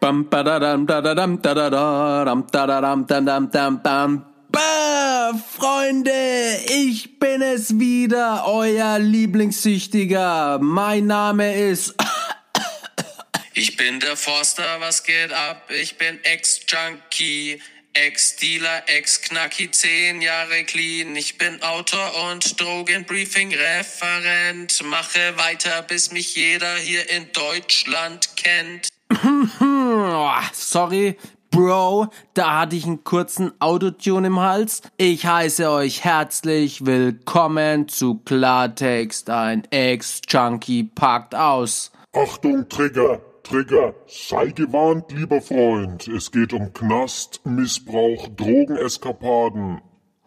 Bam, badadam, dadadam, dadadam, dadadam, dadam, dam, dam. Bah, Freunde, ich bin es wieder, euer Lieblingssüchtiger. Mein Name ist. Ich bin der Forster, was geht ab? Ich bin Ex-Junkie, Ex-Dealer, Ex-Knacki, zehn Jahre clean. Ich bin Autor und Drogenbriefing-Referent. Mache weiter, bis mich jeder hier in Deutschland kennt. Sorry, Bro, da hatte ich einen kurzen Autotune im Hals. Ich heiße euch herzlich willkommen zu Klartext. Ein Ex-Junkie packt aus. Achtung, Trigger, Trigger, sei gewarnt, lieber Freund. Es geht um Knast, Missbrauch, Drogeneskapaden.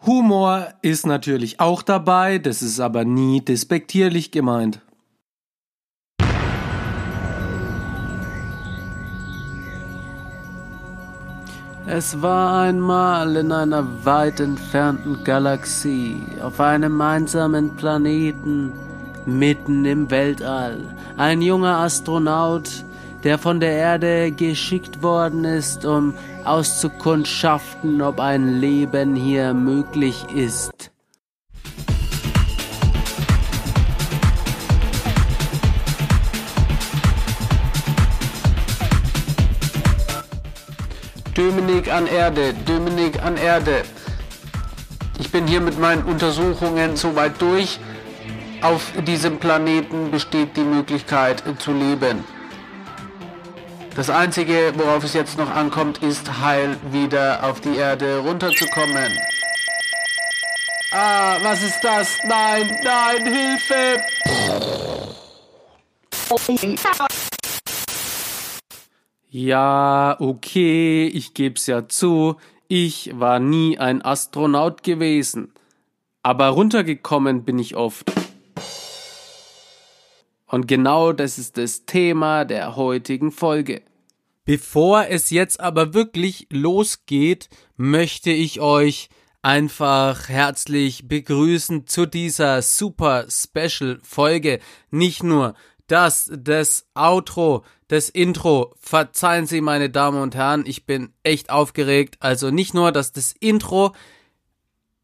Humor ist natürlich auch dabei, das ist aber nie despektierlich gemeint. Es war einmal in einer weit entfernten Galaxie, auf einem einsamen Planeten, mitten im Weltall, ein junger Astronaut, der von der Erde geschickt worden ist, um auszukundschaften, ob ein Leben hier möglich ist. Dominik an Erde, Dominik an Erde. Ich bin hier mit meinen Untersuchungen soweit durch. Auf diesem Planeten besteht die Möglichkeit zu leben. Das Einzige, worauf es jetzt noch ankommt, ist heil wieder auf die Erde runterzukommen. Ah, was ist das? Nein, nein, Hilfe! Ja, okay, ich geb's ja zu, ich war nie ein Astronaut gewesen. Aber runtergekommen bin ich oft. Und genau das ist das Thema der heutigen Folge. Bevor es jetzt aber wirklich losgeht, möchte ich euch einfach herzlich begrüßen zu dieser super Special Folge. Nicht nur, dass das Outro das Intro. Verzeihen Sie, meine Damen und Herren, ich bin echt aufgeregt. Also nicht nur, dass das Intro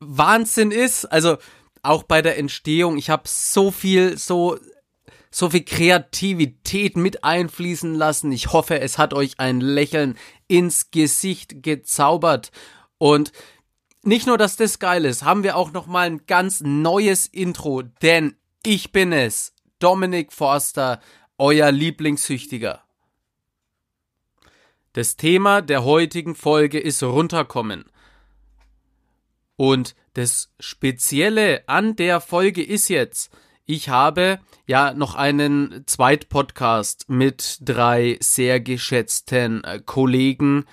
Wahnsinn ist, also auch bei der Entstehung. Ich habe so viel, so so viel Kreativität mit einfließen lassen. Ich hoffe, es hat euch ein Lächeln ins Gesicht gezaubert und nicht nur, dass das geil ist, haben wir auch noch mal ein ganz neues Intro, denn ich bin es, Dominik Forster, euer Lieblingssüchtiger. Das Thema der heutigen Folge ist runterkommen. Und das Spezielle an der Folge ist jetzt, ich habe ja noch einen Zweitpodcast mit drei sehr geschätzten äh, Kollegen.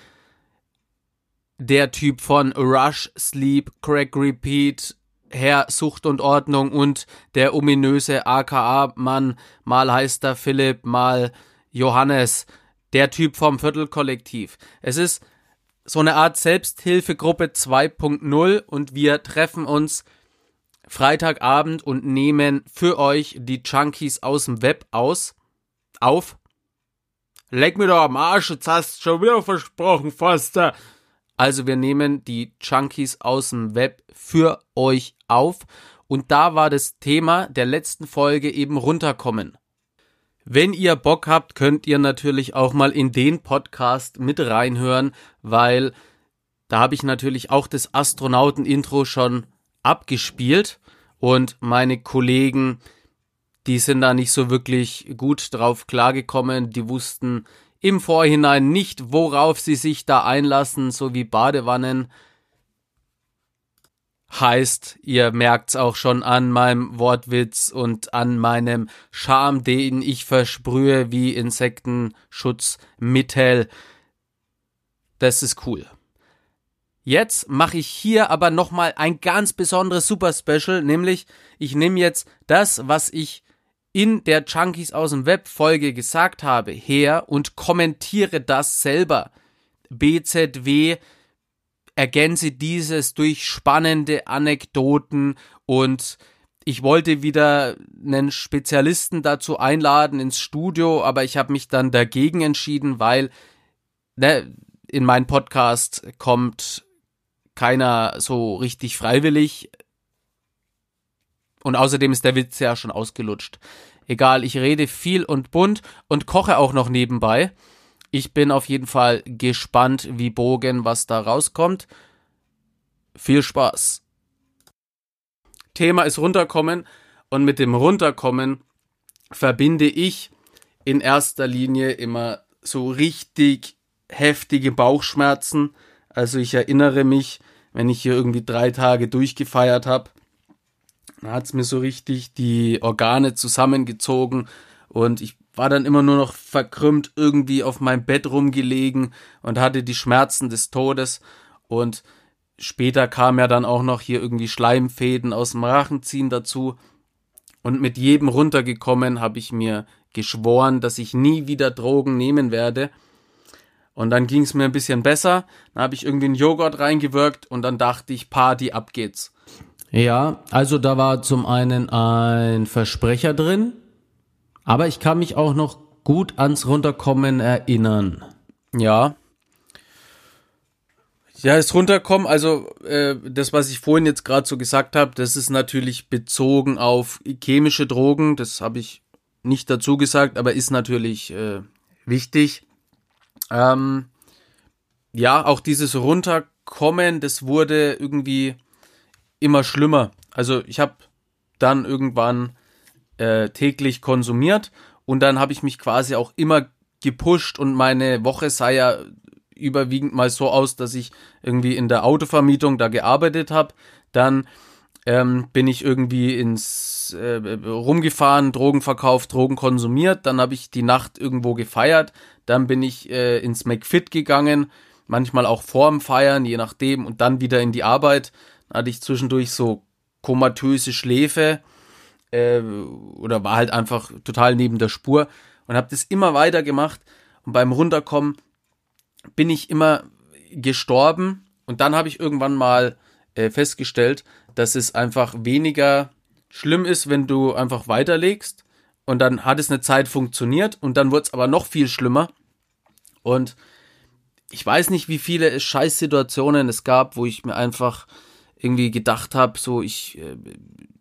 Der Typ von Rush, Sleep, Crack Repeat, Herr Sucht und Ordnung und der ominöse AKA-Mann, mal heißt er Philipp, mal Johannes, der Typ vom Viertelkollektiv. Es ist so eine Art Selbsthilfegruppe 2.0 und wir treffen uns Freitagabend und nehmen für euch die Junkies aus dem Web aus, auf. Leck mir doch am Arsch, jetzt hast du schon wieder versprochen, Foster. Also wir nehmen die Junkies aus dem Web für euch auf. Und da war das Thema der letzten Folge eben runterkommen. Wenn ihr Bock habt, könnt ihr natürlich auch mal in den Podcast mit reinhören, weil da habe ich natürlich auch das Astronauten-Intro schon abgespielt. Und meine Kollegen, die sind da nicht so wirklich gut drauf klargekommen, die wussten im Vorhinein nicht, worauf sie sich da einlassen, so wie Badewannen. Heißt, ihr merkt's auch schon an meinem Wortwitz und an meinem Charme, den ich versprühe wie Insektenschutzmittel. Das ist cool. Jetzt mache ich hier aber nochmal ein ganz besonderes Super Special, nämlich ich nehme jetzt das, was ich in der Junkies aus dem Web Folge gesagt habe, her und kommentiere das selber. BZW ergänze dieses durch spannende Anekdoten und ich wollte wieder einen Spezialisten dazu einladen ins Studio, aber ich habe mich dann dagegen entschieden, weil ne, in meinen Podcast kommt keiner so richtig freiwillig. Und außerdem ist der Witz ja schon ausgelutscht. Egal, ich rede viel und bunt und koche auch noch nebenbei. Ich bin auf jeden Fall gespannt wie Bogen, was da rauskommt. Viel Spaß. Thema ist runterkommen und mit dem runterkommen verbinde ich in erster Linie immer so richtig heftige Bauchschmerzen. Also ich erinnere mich, wenn ich hier irgendwie drei Tage durchgefeiert habe, dann hat's mir so richtig die Organe zusammengezogen und ich war dann immer nur noch verkrümmt irgendwie auf meinem Bett rumgelegen und hatte die Schmerzen des Todes und später kam ja dann auch noch hier irgendwie Schleimfäden aus dem Rachen ziehen dazu und mit jedem runtergekommen habe ich mir geschworen, dass ich nie wieder Drogen nehmen werde. Und dann ging es mir ein bisschen besser. Dann habe ich irgendwie einen Joghurt reingewirkt und dann dachte ich, Party, ab geht's. Ja, also da war zum einen ein Versprecher drin, aber ich kann mich auch noch gut ans Runterkommen erinnern. Ja. Ja, das Runterkommen, also äh, das, was ich vorhin jetzt gerade so gesagt habe, das ist natürlich bezogen auf chemische Drogen. Das habe ich nicht dazu gesagt, aber ist natürlich äh, wichtig. Ähm, ja, auch dieses Runterkommen, das wurde irgendwie immer schlimmer. Also ich habe dann irgendwann äh, täglich konsumiert und dann habe ich mich quasi auch immer gepusht und meine Woche sah ja überwiegend mal so aus, dass ich irgendwie in der Autovermietung da gearbeitet habe. Dann ähm, bin ich irgendwie ins äh, rumgefahren, Drogen verkauft, Drogen konsumiert. Dann habe ich die Nacht irgendwo gefeiert. Dann bin ich äh, ins McFit gegangen, manchmal auch vorm Feiern, je nachdem, und dann wieder in die Arbeit. Hatte ich zwischendurch so komatöse Schläfe äh, oder war halt einfach total neben der Spur und habe das immer weiter gemacht. Und beim Runterkommen bin ich immer gestorben und dann habe ich irgendwann mal äh, festgestellt, dass es einfach weniger schlimm ist, wenn du einfach weiterlegst und dann hat es eine Zeit funktioniert und dann wurde es aber noch viel schlimmer und ich weiß nicht, wie viele Scheißsituationen es gab, wo ich mir einfach irgendwie gedacht habe, so ich äh,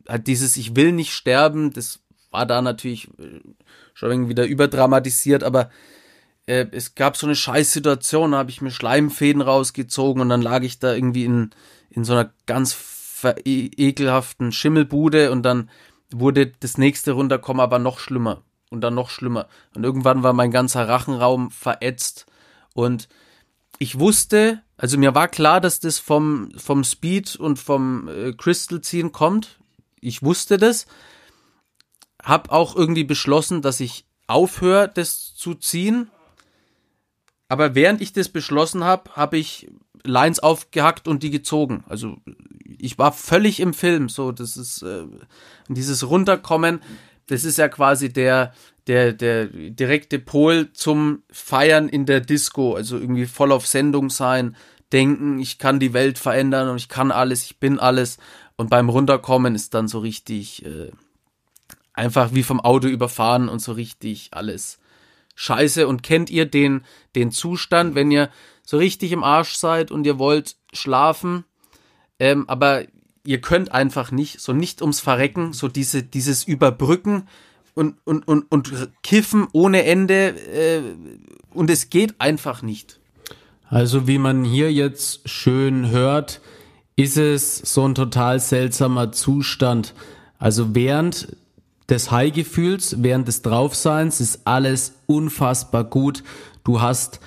halt dieses ich will nicht sterben, das war da natürlich äh, schon irgendwie wieder überdramatisiert, aber äh, es gab so eine Scheißsituation, da habe ich mir Schleimfäden rausgezogen und dann lag ich da irgendwie in, in so einer ganz ekelhaften Schimmelbude und dann wurde das nächste runterkommen aber noch schlimmer und dann noch schlimmer. Und irgendwann war mein ganzer Rachenraum verätzt und ich wusste, also mir war klar, dass das vom, vom Speed und vom äh, Crystal ziehen kommt. Ich wusste das. Hab auch irgendwie beschlossen, dass ich aufhöre, das zu ziehen aber während ich das beschlossen habe, habe ich Lines aufgehackt und die gezogen. Also ich war völlig im Film. So, das ist äh, dieses Runterkommen. Das ist ja quasi der der der direkte Pol zum Feiern in der Disco. Also irgendwie voll auf Sendung sein, denken, ich kann die Welt verändern und ich kann alles, ich bin alles. Und beim Runterkommen ist dann so richtig äh, einfach wie vom Auto überfahren und so richtig alles scheiße. Und kennt ihr den, den Zustand, wenn ihr so richtig im Arsch seid und ihr wollt schlafen, ähm, aber ihr könnt einfach nicht, so nicht ums Verrecken, so diese, dieses Überbrücken und, und, und, und Kiffen ohne Ende äh, und es geht einfach nicht. Also wie man hier jetzt schön hört, ist es so ein total seltsamer Zustand. Also während des High-Gefühls, während des Draufseins ist alles unfassbar gut. Du hast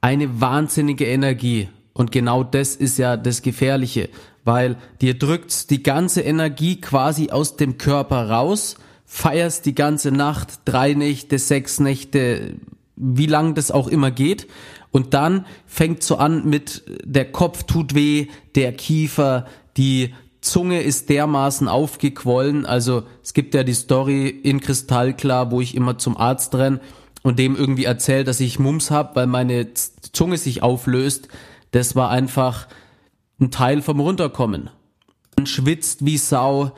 eine wahnsinnige Energie. Und genau das ist ja das Gefährliche, weil dir drückt die ganze Energie quasi aus dem Körper raus, feierst die ganze Nacht, drei Nächte, sechs Nächte, wie lang das auch immer geht. Und dann fängt so an mit der Kopf tut weh, der Kiefer, die Zunge ist dermaßen aufgequollen. Also es gibt ja die Story in Kristallklar, wo ich immer zum Arzt renn und dem irgendwie erzählt, dass ich Mumps hab, weil meine Zunge sich auflöst. Das war einfach ein Teil vom Runterkommen. Man schwitzt wie Sau,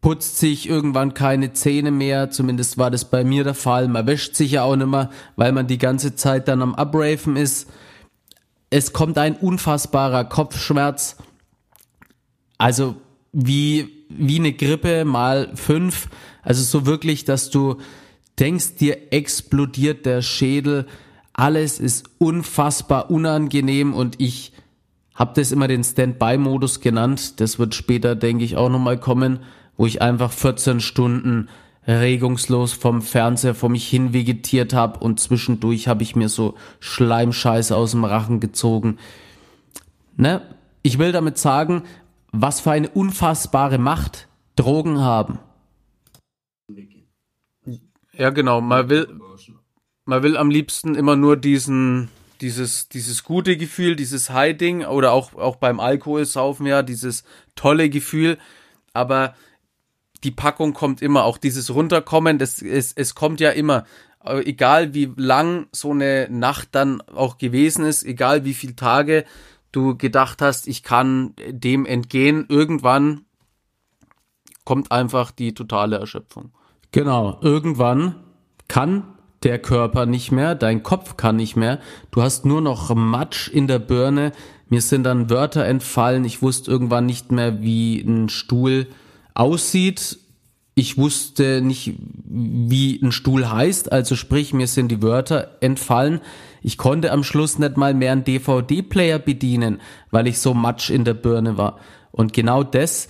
putzt sich irgendwann keine Zähne mehr, zumindest war das bei mir der Fall. Man wäscht sich ja auch nicht mehr, weil man die ganze Zeit dann am Abraven ist. Es kommt ein unfassbarer Kopfschmerz. Also wie, wie eine Grippe mal fünf. Also so wirklich, dass du denkst, dir explodiert der Schädel. Alles ist unfassbar unangenehm und ich habe das immer den Standby-Modus genannt. Das wird später, denke ich, auch nochmal kommen wo ich einfach 14 Stunden regungslos vom Fernseher vor mich hin vegetiert habe und zwischendurch habe ich mir so Schleimscheiße aus dem Rachen gezogen. Ne? Ich will damit sagen, was für eine unfassbare Macht Drogen haben. Ja, genau. Man will, man will am liebsten immer nur diesen, dieses, dieses gute Gefühl, dieses High-Ding oder auch, auch beim Alkohol saufen ja, dieses tolle Gefühl. Aber die Packung kommt immer, auch dieses Runterkommen, das, es, es kommt ja immer. Äh, egal wie lang so eine Nacht dann auch gewesen ist, egal wie viele Tage du gedacht hast, ich kann dem entgehen, irgendwann kommt einfach die totale Erschöpfung. Genau, irgendwann kann der Körper nicht mehr, dein Kopf kann nicht mehr, du hast nur noch Matsch in der Birne, mir sind dann Wörter entfallen, ich wusste irgendwann nicht mehr, wie ein Stuhl aussieht. Ich wusste nicht, wie ein Stuhl heißt, also sprich, mir sind die Wörter entfallen. Ich konnte am Schluss nicht mal mehr einen DVD-Player bedienen, weil ich so matsch in der Birne war. Und genau das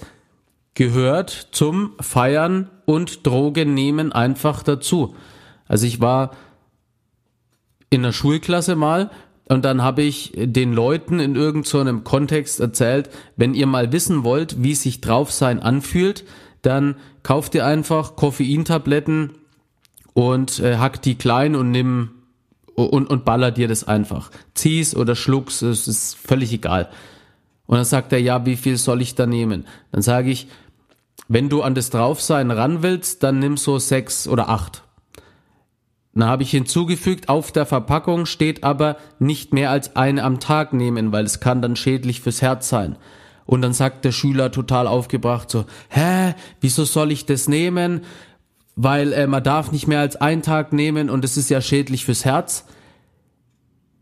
gehört zum Feiern und Drogen nehmen einfach dazu. Also ich war in der Schulklasse mal und dann habe ich den Leuten in irgendeinem so Kontext erzählt, wenn ihr mal wissen wollt, wie sich drauf sein anfühlt, dann kauft ihr einfach Koffeintabletten und äh, hackt die klein und nimm und, und ballert dir das einfach. Zieh's oder schluck's, es ist völlig egal. Und dann sagt er, ja, wie viel soll ich da nehmen? Dann sage ich, wenn du an das Draufsein ran willst, dann nimm so sechs oder acht. Dann habe ich hinzugefügt, auf der Verpackung steht aber nicht mehr als eine am Tag nehmen, weil es kann dann schädlich fürs Herz sein. Und dann sagt der Schüler total aufgebracht so, hä, wieso soll ich das nehmen? Weil äh, man darf nicht mehr als einen Tag nehmen und es ist ja schädlich fürs Herz.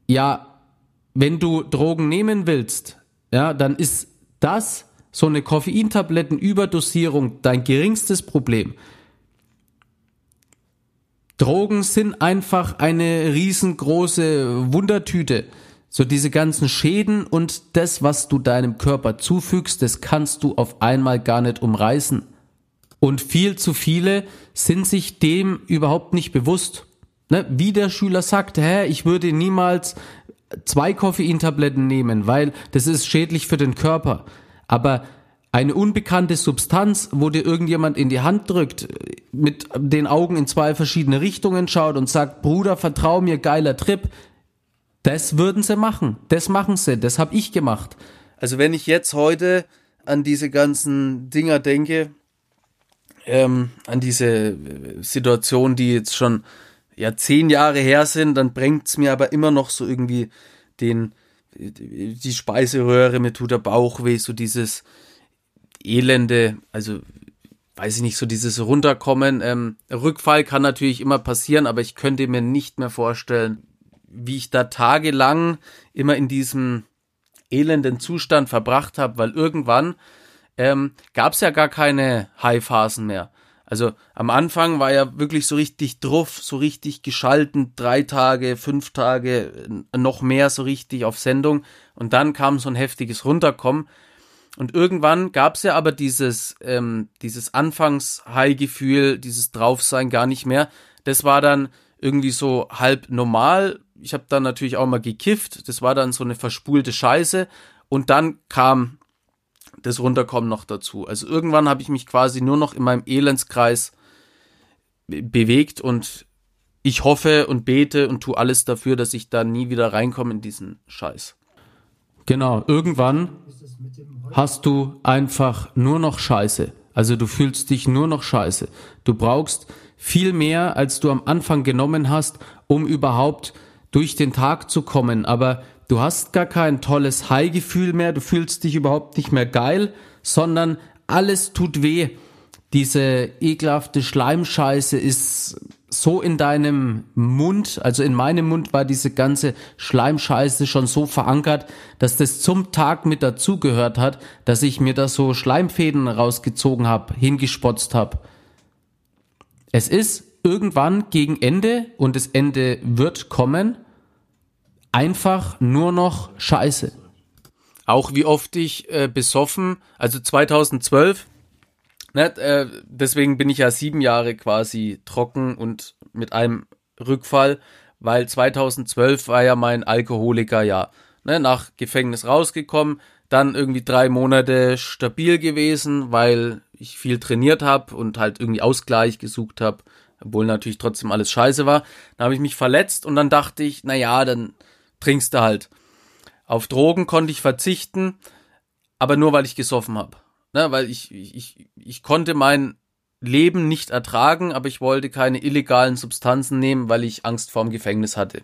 Ja, wenn du Drogen nehmen willst, ja, dann ist das so eine Koffeintablettenüberdosierung dein geringstes Problem. Drogen sind einfach eine riesengroße Wundertüte. So diese ganzen Schäden und das, was du deinem Körper zufügst, das kannst du auf einmal gar nicht umreißen. Und viel zu viele sind sich dem überhaupt nicht bewusst. Ne? Wie der Schüler sagt, hä, ich würde niemals zwei Koffeintabletten nehmen, weil das ist schädlich für den Körper. Aber eine unbekannte Substanz, wo dir irgendjemand in die Hand drückt, mit den Augen in zwei verschiedene Richtungen schaut und sagt, Bruder, vertrau mir, geiler Trip, das würden sie machen. Das machen sie. Das habe ich gemacht. Also wenn ich jetzt heute an diese ganzen Dinger denke, ähm, an diese Situation, die jetzt schon ja zehn Jahre her sind, dann bringt's mir aber immer noch so irgendwie den die Speiseröhre, mir tut der Bauch weh, so dieses Elende, also weiß ich nicht, so dieses Runterkommen. Ähm, Rückfall kann natürlich immer passieren, aber ich könnte mir nicht mehr vorstellen, wie ich da tagelang immer in diesem elenden Zustand verbracht habe, weil irgendwann ähm, gab es ja gar keine High-Phasen mehr. Also am Anfang war ja wirklich so richtig druff, so richtig geschalten, drei Tage, fünf Tage, noch mehr so richtig auf Sendung. Und dann kam so ein heftiges Runterkommen. Und irgendwann gab es ja aber dieses, ähm, dieses Anfangs-High-Gefühl, dieses Draufsein gar nicht mehr. Das war dann irgendwie so halb normal. Ich habe dann natürlich auch mal gekifft. Das war dann so eine verspulte Scheiße. Und dann kam das Runterkommen noch dazu. Also irgendwann habe ich mich quasi nur noch in meinem Elendskreis bewegt und ich hoffe und bete und tue alles dafür, dass ich da nie wieder reinkomme in diesen Scheiß. Genau, irgendwann hast du einfach nur noch Scheiße. Also du fühlst dich nur noch Scheiße. Du brauchst viel mehr, als du am Anfang genommen hast, um überhaupt durch den Tag zu kommen. Aber du hast gar kein tolles High-Gefühl mehr, du fühlst dich überhaupt nicht mehr geil, sondern alles tut weh. diese ekelhafte Schleimscheiße ist so in deinem Mund, also in meinem Mund war diese ganze Schleimscheiße schon so verankert, dass das zum Tag mit dazugehört hat, dass ich mir da so Schleimfäden rausgezogen habe, hingespotzt habe. Es ist irgendwann gegen Ende und das Ende wird kommen, einfach nur noch Scheiße. Auch wie oft ich äh, besoffen, also 2012 Ne, äh, deswegen bin ich ja sieben Jahre quasi trocken und mit einem Rückfall, weil 2012 war ja mein Alkoholikerjahr. Ne, nach Gefängnis rausgekommen, dann irgendwie drei Monate stabil gewesen, weil ich viel trainiert habe und halt irgendwie Ausgleich gesucht habe, obwohl natürlich trotzdem alles scheiße war. Dann habe ich mich verletzt und dann dachte ich, na ja, dann trinkst du halt. Auf Drogen konnte ich verzichten, aber nur weil ich gesoffen habe. Ne, weil ich, ich, ich konnte mein Leben nicht ertragen, aber ich wollte keine illegalen Substanzen nehmen, weil ich Angst vorm Gefängnis hatte.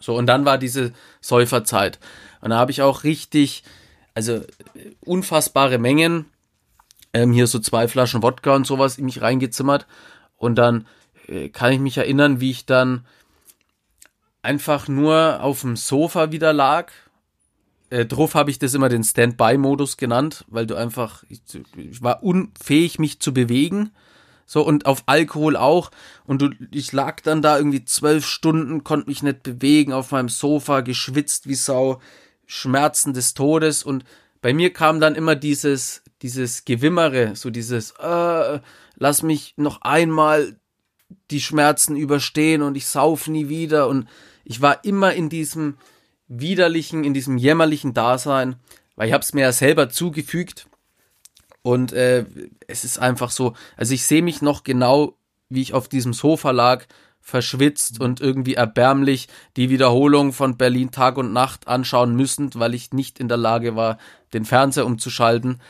So, und dann war diese Säuferzeit. Und da habe ich auch richtig, also unfassbare Mengen, ähm, hier so zwei Flaschen Wodka und sowas in mich reingezimmert. Und dann äh, kann ich mich erinnern, wie ich dann einfach nur auf dem Sofa wieder lag äh, drauf habe ich das immer den Standby-Modus genannt, weil du einfach, ich, ich, war unfähig, mich zu bewegen. So, und auf Alkohol auch. Und du, ich lag dann da irgendwie zwölf Stunden, konnte mich nicht bewegen, auf meinem Sofa, geschwitzt wie Sau, Schmerzen des Todes. Und bei mir kam dann immer dieses, dieses Gewimmere, so dieses, äh, lass mich noch einmal die Schmerzen überstehen und ich sauf nie wieder. Und ich war immer in diesem, widerlichen, in diesem jämmerlichen Dasein, weil ich habe es mir ja selber zugefügt und äh, es ist einfach so, also ich sehe mich noch genau, wie ich auf diesem Sofa lag, verschwitzt und irgendwie erbärmlich die Wiederholung von Berlin Tag und Nacht anschauen müssen, weil ich nicht in der Lage war, den Fernseher umzuschalten.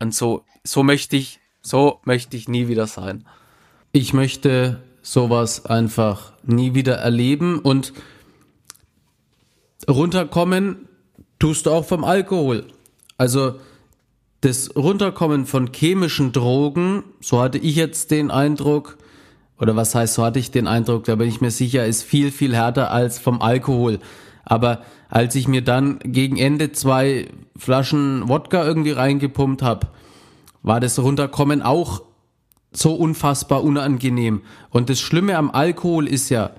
Und so, so möchte ich, so möchte ich nie wieder sein. Ich möchte sowas einfach nie wieder erleben und runterkommen tust du auch vom Alkohol. Also das Runterkommen von chemischen Drogen, so hatte ich jetzt den Eindruck, oder was heißt, so hatte ich den Eindruck, da bin ich mir sicher, ist viel, viel härter als vom Alkohol. Aber als ich mir dann gegen Ende zwei Flaschen Wodka irgendwie reingepumpt habe, war das Runterkommen auch so unfassbar unangenehm. Und das Schlimme am Alkohol ist ja,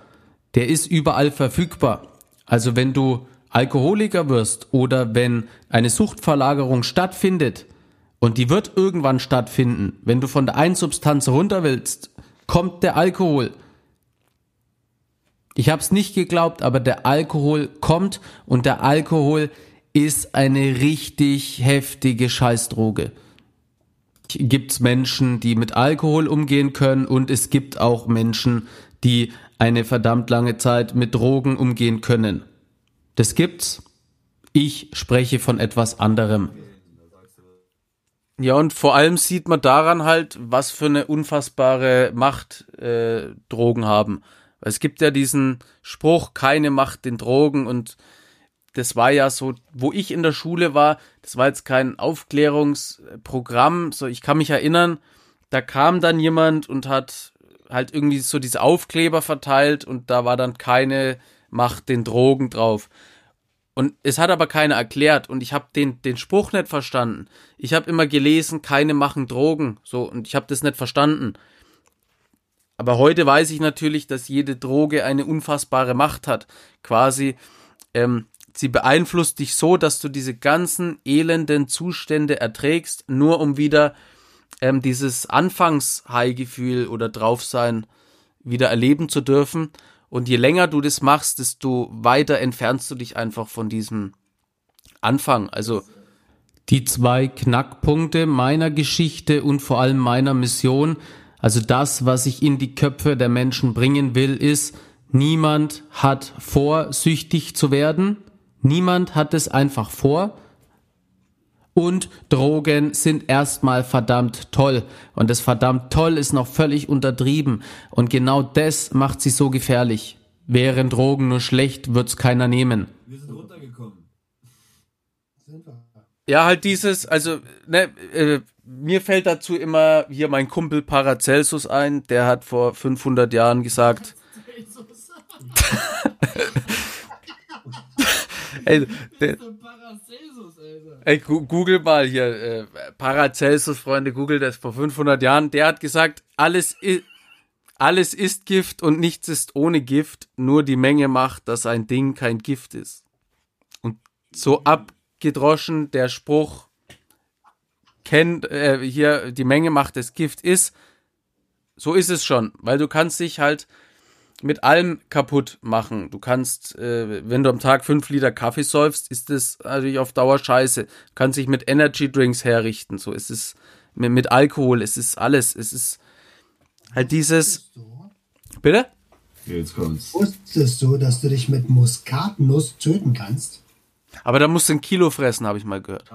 der ist überall verfügbar. Also wenn du Alkoholiker wirst oder wenn eine Suchtverlagerung stattfindet, und die wird irgendwann stattfinden, wenn du von der einen Substanz runter willst, kommt der Alkohol. Ich habe es nicht geglaubt, aber der Alkohol kommt und der Alkohol ist eine richtig heftige Scheißdroge. Gibt's Menschen, die mit Alkohol umgehen können und es gibt auch Menschen, die eine verdammt lange Zeit mit Drogen umgehen können. Das gibt's. Ich spreche von etwas anderem. Ja, und vor allem sieht man daran halt, was für eine unfassbare Macht äh, Drogen haben. Es gibt ja diesen Spruch, keine Macht den Drogen und das war ja so, wo ich in der Schule war, das war jetzt kein Aufklärungsprogramm, so ich kann mich erinnern, da kam dann jemand und hat halt irgendwie so diese Aufkleber verteilt und da war dann keine Macht den Drogen drauf. Und es hat aber keiner erklärt und ich habe den, den Spruch nicht verstanden. Ich habe immer gelesen, keine machen Drogen, so und ich habe das nicht verstanden. Aber heute weiß ich natürlich, dass jede Droge eine unfassbare Macht hat. Quasi, ähm, sie beeinflusst dich so, dass du diese ganzen elenden Zustände erträgst, nur um wieder ähm, dieses Anfangs-High-Gefühl oder Draufsein wieder erleben zu dürfen. Und je länger du das machst, desto weiter entfernst du dich einfach von diesem Anfang. Also die zwei Knackpunkte meiner Geschichte und vor allem meiner Mission, also das, was ich in die Köpfe der Menschen bringen will, ist, niemand hat vor, süchtig zu werden. Niemand hat es einfach vor und Drogen sind erstmal verdammt toll. Und das verdammt toll ist noch völlig untertrieben. Und genau das macht sie so gefährlich. Wären Drogen nur schlecht, wird's keiner nehmen. Wir sind runtergekommen. Ja, halt dieses, also, ne, äh, mir fällt dazu immer hier mein Kumpel Paracelsus ein, der hat vor 500 Jahren gesagt, ey, der, ey, Google mal hier, äh, Paracelsus, Freunde, Google das vor 500 Jahren, der hat gesagt, alles ist, alles ist Gift und nichts ist ohne Gift, nur die Menge macht, dass ein Ding kein Gift ist. Und so abgedroschen der Spruch, kennt, äh, hier die Menge macht das Gift ist, so ist es schon, weil du kannst dich halt mit allem kaputt machen. Du kannst, äh, wenn du am Tag fünf Liter Kaffee säufst, ist das natürlich auf Dauer scheiße. Du kannst dich mit Energy Drinks herrichten. So ist es mit, mit Alkohol, es ist alles. Es ist halt dieses. Bitte? Jetzt kommt's. Wusstest du, dass du dich mit Muskatnuss töten kannst? Aber da musst du ein Kilo fressen, habe ich mal gehört.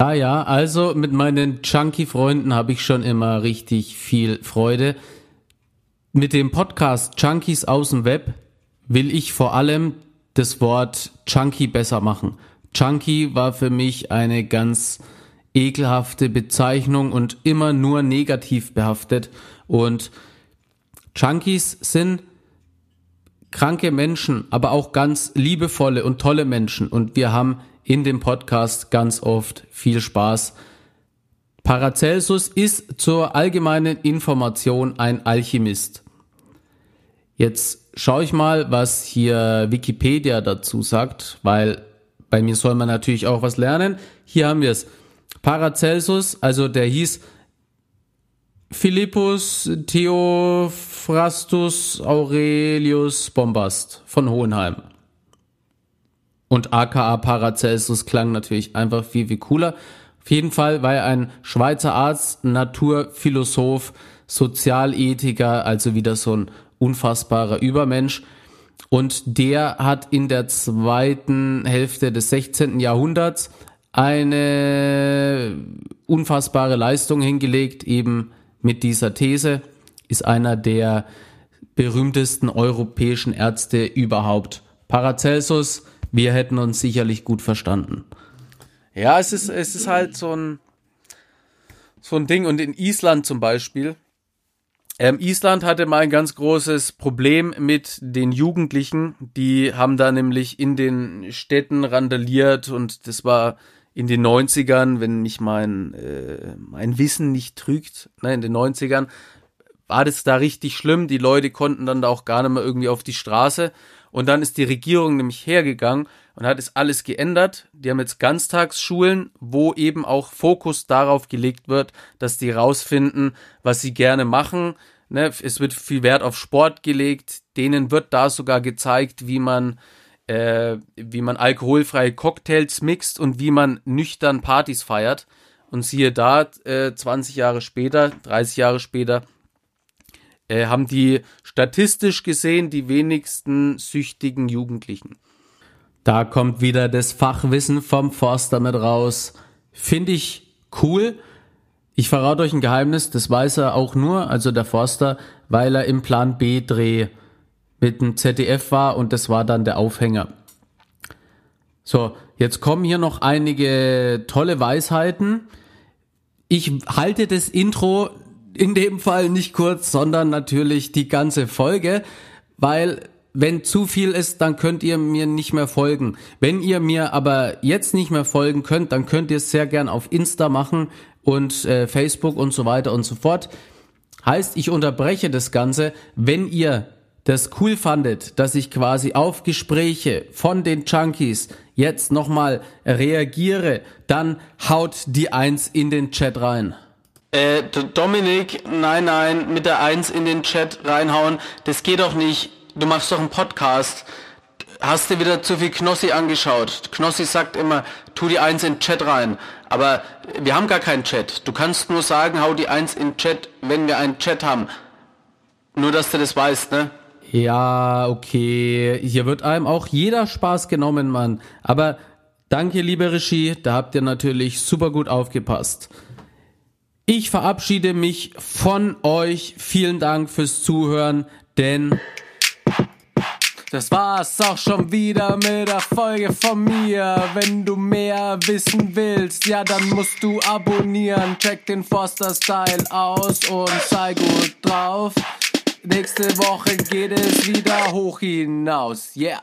Ja, ja, also mit meinen Chunky-Freunden habe ich schon immer richtig viel Freude. Mit dem Podcast Chunkies aus dem Web will ich vor allem das Wort Chunky besser machen. Chunky war für mich eine ganz ekelhafte Bezeichnung und immer nur negativ behaftet. Und Chunkies sind kranke Menschen, aber auch ganz liebevolle und tolle Menschen. Und wir haben in dem Podcast ganz oft viel Spaß. Paracelsus ist zur allgemeinen Information ein Alchemist. Jetzt schaue ich mal, was hier Wikipedia dazu sagt, weil bei mir soll man natürlich auch was lernen. Hier haben wir es. Paracelsus, also der hieß Philippus Theophrastus Aurelius Bombast von Hohenheim. Und aka Paracelsus klang natürlich einfach viel, viel cooler. Auf jeden Fall war er ein Schweizer Arzt, Naturphilosoph, Sozialethiker, also wieder so ein unfassbarer Übermensch. Und der hat in der zweiten Hälfte des 16. Jahrhunderts eine unfassbare Leistung hingelegt, eben mit dieser These, ist einer der berühmtesten europäischen Ärzte überhaupt. Paracelsus wir hätten uns sicherlich gut verstanden. Ja, es ist, es ist halt so ein, so ein Ding. Und in Island zum Beispiel, ähm, Island hatte mal ein ganz großes Problem mit den Jugendlichen. Die haben da nämlich in den Städten randaliert und das war in den 90ern, wenn mich mein, äh, mein Wissen nicht trügt, ne, in den 90ern war das da richtig schlimm. Die Leute konnten dann da auch gar nicht mehr irgendwie auf die Straße. Und dann ist die Regierung nämlich hergegangen und hat es alles geändert. Die haben jetzt Ganztagsschulen, wo eben auch Fokus darauf gelegt wird, dass die rausfinden, was sie gerne machen. Ne, es wird viel Wert auf Sport gelegt. Denen wird da sogar gezeigt, wie man äh, wie man alkoholfreie Cocktails mixt und wie man nüchtern Partys feiert. Und siehe da, äh, 20 Jahre später, 30 Jahre später, äh, haben die statistisch gesehen die wenigsten süchtigen Jugendlichen. Da kommt wieder das Fachwissen vom Forster mit raus. Finde ich cool. Ich verrate euch ein Geheimnis, das weiß er auch nur, also der Forster, weil er im Plan B-Dreh mit dem ZDF war und das war dann der Aufhänger. So, jetzt kommen hier noch einige tolle Weisheiten. Ich halte das Intro in dem Fall nicht kurz, sondern natürlich die ganze Folge, weil wenn zu viel ist, dann könnt ihr mir nicht mehr folgen. Wenn ihr mir aber jetzt nicht mehr folgen könnt, dann könnt ihr es sehr gern auf Insta machen und äh, Facebook und so weiter und so fort. Heißt, ich unterbreche das Ganze, wenn ihr das cool fandet, dass ich quasi auf Gespräche von den Junkies jetzt nochmal reagiere, dann haut die Eins in den Chat rein. Äh, Dominik, nein, nein, mit der Eins in den Chat reinhauen, das geht doch nicht. Du machst doch einen Podcast. Hast du wieder zu viel Knossi angeschaut? Knossi sagt immer, tu die Eins in den Chat rein. Aber wir haben gar keinen Chat. Du kannst nur sagen, hau die Eins in den Chat, wenn wir einen Chat haben. Nur, dass du das weißt, ne? Ja, okay. Hier wird einem auch jeder Spaß genommen, Mann. Aber danke, liebe Regie, da habt ihr natürlich super gut aufgepasst. Ich verabschiede mich von euch. Vielen Dank fürs Zuhören, denn Das war's auch schon wieder mit der Folge von mir. Wenn du mehr wissen willst, ja, dann musst du abonnieren. Check den Forster Style aus und sei gut drauf. Nächste Woche geht es wieder hoch hinaus. Yeah.